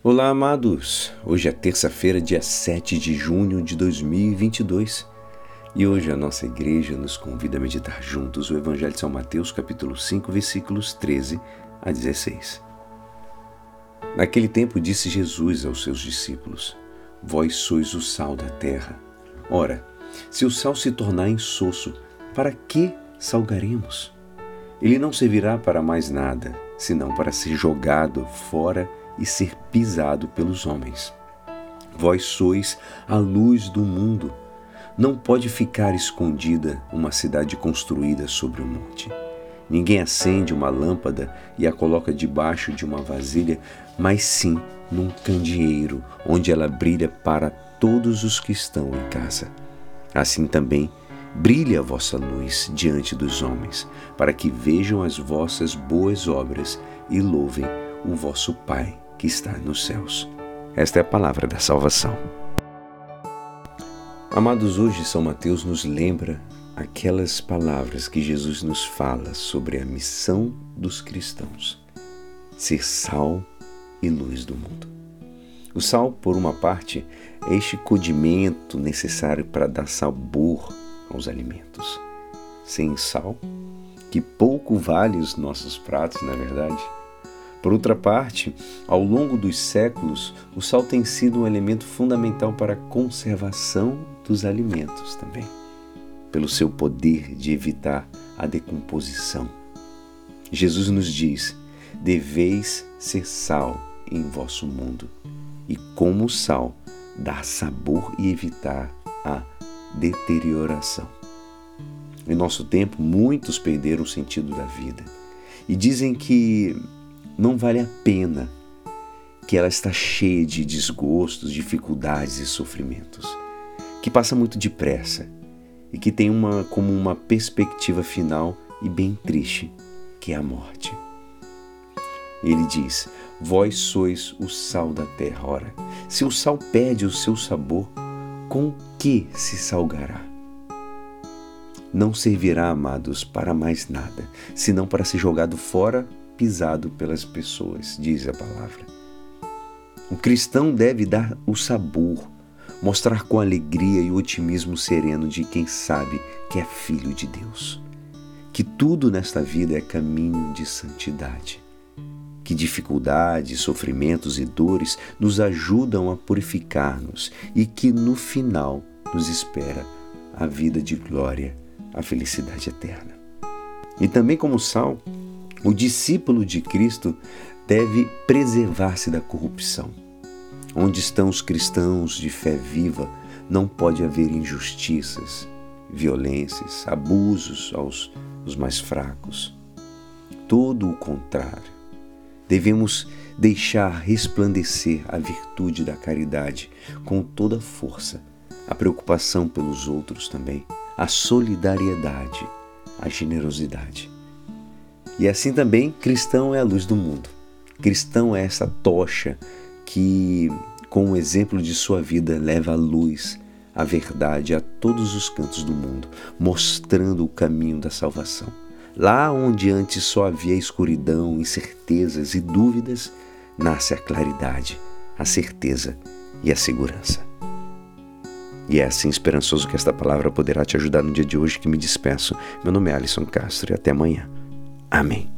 Olá, amados! Hoje é terça-feira, dia 7 de junho de 2022 e hoje a nossa igreja nos convida a meditar juntos o Evangelho de São Mateus, capítulo 5, versículos 13 a 16. Naquele tempo disse Jesus aos seus discípulos: Vós sois o sal da terra. Ora, se o sal se tornar insosso, para que salgaremos? Ele não servirá para mais nada, senão para ser jogado fora e ser pisado pelos homens. Vós sois a luz do mundo. Não pode ficar escondida uma cidade construída sobre um monte. Ninguém acende uma lâmpada e a coloca debaixo de uma vasilha, mas sim num candeeiro, onde ela brilha para todos os que estão em casa. Assim também brilhe a vossa luz diante dos homens, para que vejam as vossas boas obras e louvem o vosso Pai que está nos céus. Esta é a palavra da salvação. Amados, hoje São Mateus nos lembra aquelas palavras que Jesus nos fala sobre a missão dos cristãos: ser sal e luz do mundo. O sal, por uma parte, é este condimento necessário para dar sabor aos alimentos. Sem sal, que pouco vale os nossos pratos, na verdade, por outra parte, ao longo dos séculos, o sal tem sido um elemento fundamental para a conservação dos alimentos também, pelo seu poder de evitar a decomposição. Jesus nos diz: deveis ser sal em vosso mundo, e como sal, dar sabor e evitar a deterioração. Em nosso tempo, muitos perderam o sentido da vida e dizem que não vale a pena, que ela está cheia de desgostos, dificuldades e sofrimentos, que passa muito depressa e que tem uma como uma perspectiva final e bem triste, que é a morte. Ele diz: Vós sois o sal da terra. Ora, se o sal perde o seu sabor, com que se salgará? Não servirá, amados, para mais nada, senão para ser jogado fora pisado pelas pessoas, diz a palavra. O cristão deve dar o sabor, mostrar com alegria e otimismo sereno de quem sabe que é filho de Deus. Que tudo nesta vida é caminho de santidade. Que dificuldades, sofrimentos e dores nos ajudam a purificar-nos e que no final nos espera a vida de glória, a felicidade eterna. E também como sal, o discípulo de Cristo deve preservar-se da corrupção. Onde estão os cristãos de fé viva, não pode haver injustiças, violências, abusos aos os mais fracos. Todo o contrário. Devemos deixar resplandecer a virtude da caridade com toda a força, a preocupação pelos outros também, a solidariedade, a generosidade. E assim também, cristão é a luz do mundo. Cristão é essa tocha que, com o exemplo de sua vida, leva a luz, a verdade a todos os cantos do mundo, mostrando o caminho da salvação. Lá onde antes só havia escuridão, incertezas e dúvidas, nasce a claridade, a certeza e a segurança. E é assim esperançoso que esta palavra poderá te ajudar no dia de hoje que me despeço. Meu nome é Alisson Castro e até amanhã. Amén.